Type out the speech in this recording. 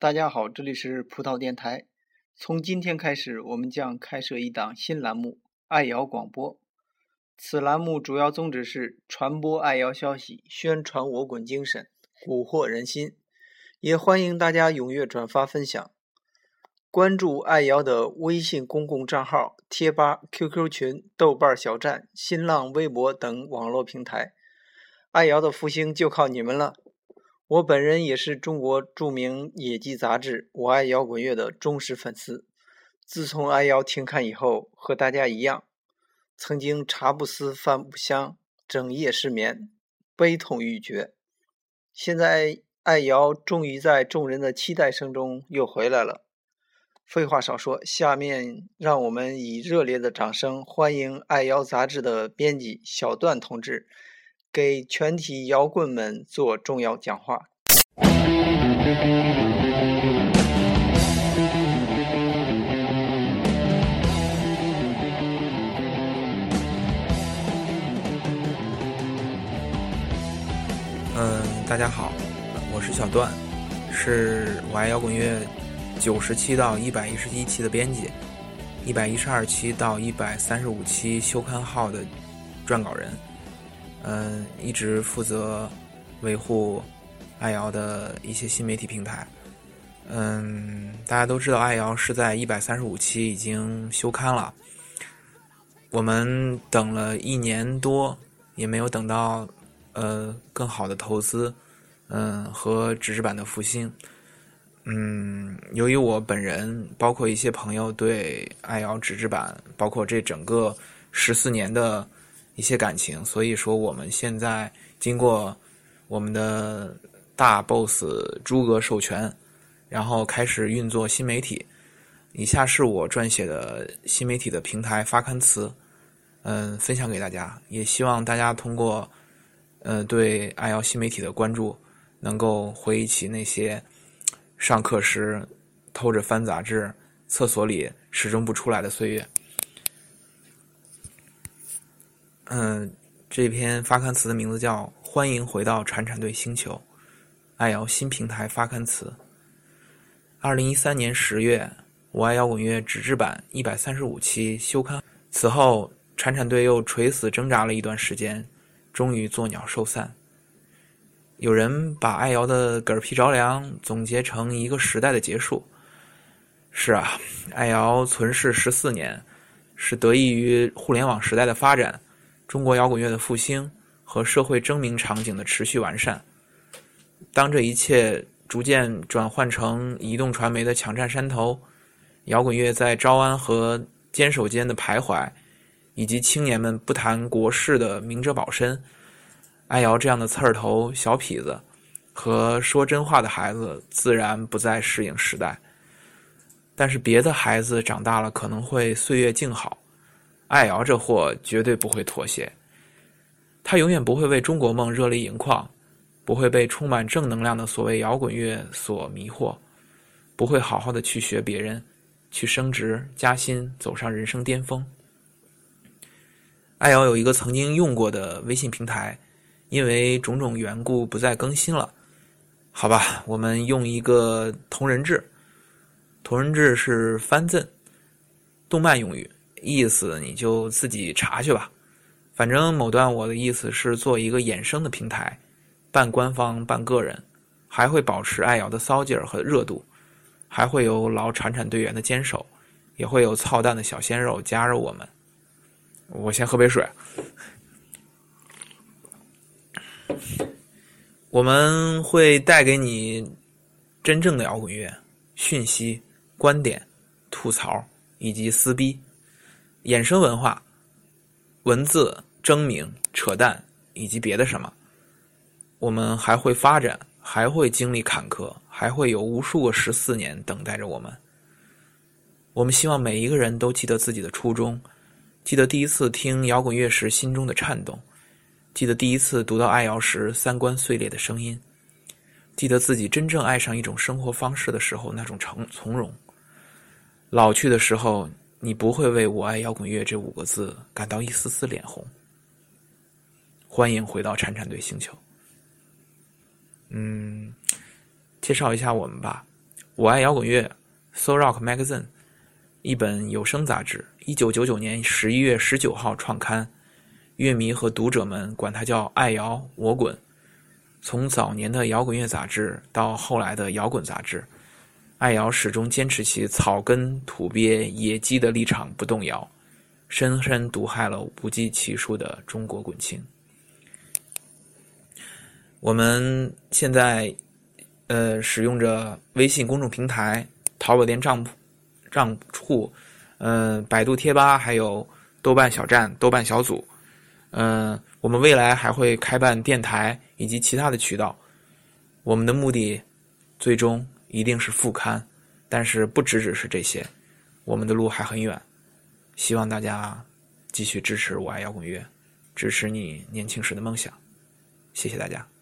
大家好，这里是葡萄电台。从今天开始，我们将开设一档新栏目“爱瑶广播”。此栏目主要宗旨是传播爱瑶消息，宣传我滚精神，蛊惑人心。也欢迎大家踊跃转发分享，关注爱瑶的微信公共账号、贴吧、QQ 群、豆瓣小站、新浪微博等网络平台。爱瑶的复兴就靠你们了。我本人也是中国著名野鸡杂志《我爱摇滚乐》的忠实粉丝。自从爱瑶停刊以后，和大家一样，曾经茶不思饭不香，整夜失眠，悲痛欲绝。现在爱瑶终于在众人的期待声中又回来了。废话少说，下面让我们以热烈的掌声欢迎爱瑶杂志的编辑小段同志。给全体摇滚们做重要讲话。嗯，大家好，我是小段，是我爱摇滚乐九十七到一百一十一期的编辑，一百一十二期到一百三十五期休刊号的撰稿人。嗯，一直负责维护爱瑶的一些新媒体平台。嗯，大家都知道，爱瑶是在一百三十五期已经休刊了。我们等了一年多，也没有等到呃更好的投资，嗯和纸质版的复兴。嗯，由于我本人，包括一些朋友对爱瑶纸质版，包括这整个十四年的。一些感情，所以说我们现在经过我们的大 boss 诸葛授权，然后开始运作新媒体。以下是我撰写的新媒体的平台发刊词，嗯，分享给大家。也希望大家通过，呃，对爱瑶新媒体的关注，能够回忆起那些上课时偷着翻杂志、厕所里始终不出来的岁月。嗯，这篇发刊词的名字叫《欢迎回到铲铲队星球》，爱瑶新平台发刊词。二零一三年十月，我爱摇滚乐纸质版一百三十五期休刊。此后，铲铲队又垂死挣扎了一段时间，终于作鸟兽散。有人把爱瑶的嗝屁着凉总结成一个时代的结束。是啊，爱瑶存世十四年，是得益于互联网时代的发展。中国摇滚乐的复兴和社会争鸣场景的持续完善，当这一切逐渐转换成移动传媒的抢占山头，摇滚乐在招安和坚守间的徘徊，以及青年们不谈国事的明哲保身，爱瑶这样的刺儿头小痞子和说真话的孩子自然不再适应时代。但是别的孩子长大了可能会岁月静好。爱瑶这货绝对不会妥协，他永远不会为中国梦热泪盈眶，不会被充满正能量的所谓摇滚乐所迷惑，不会好好的去学别人，去升职加薪，走上人生巅峰。爱瑶有一个曾经用过的微信平台，因为种种缘故不再更新了。好吧，我们用一个同人志，同人志是番赠，动漫用语。意思你就自己查去吧，反正某段我的意思是做一个衍生的平台，半官方半个人，还会保持爱瑶的骚劲儿和热度，还会有老铲铲队员的坚守，也会有操蛋的小鲜肉加入我们。我先喝杯水。我们会带给你真正的摇滚乐讯息、观点、吐槽以及撕逼。衍生文化、文字、争鸣、扯淡以及别的什么，我们还会发展，还会经历坎坷，还会有无数个十四年等待着我们。我们希望每一个人都记得自己的初衷，记得第一次听摇滚乐时心中的颤动，记得第一次读到爱瑶时三观碎裂的声音，记得自己真正爱上一种生活方式的时候那种从从容。老去的时候。你不会为我爱摇滚乐这五个字感到一丝丝脸红。欢迎回到铲铲队星球。嗯，介绍一下我们吧。我爱摇滚乐》（So Rock Magazine） 一本有声杂志，一九九九年十一月十九号创刊。乐迷和读者们管它叫“爱摇我滚”。从早年的摇滚乐杂志到后来的摇滚杂志，爱瑶始终坚持其草根、土鳖、野鸡的立场不动摇，深深毒害了不计其数的中国滚青。我们现在，呃，使用着微信公众平台、淘宝店账账户、嗯，百度贴吧，还有豆瓣小站、豆瓣小组。嗯，我们未来还会开办电台以及其他的渠道。我们的目的，最终一定是副刊，但是不只只是这些，我们的路还很远。希望大家继续支持我爱摇滚乐，支持你年轻时的梦想。谢谢大家。